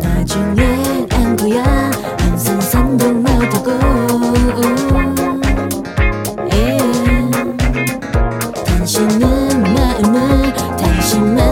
나중엔 안구야. 항상 산동 못하고. 당신은 마음을 당신만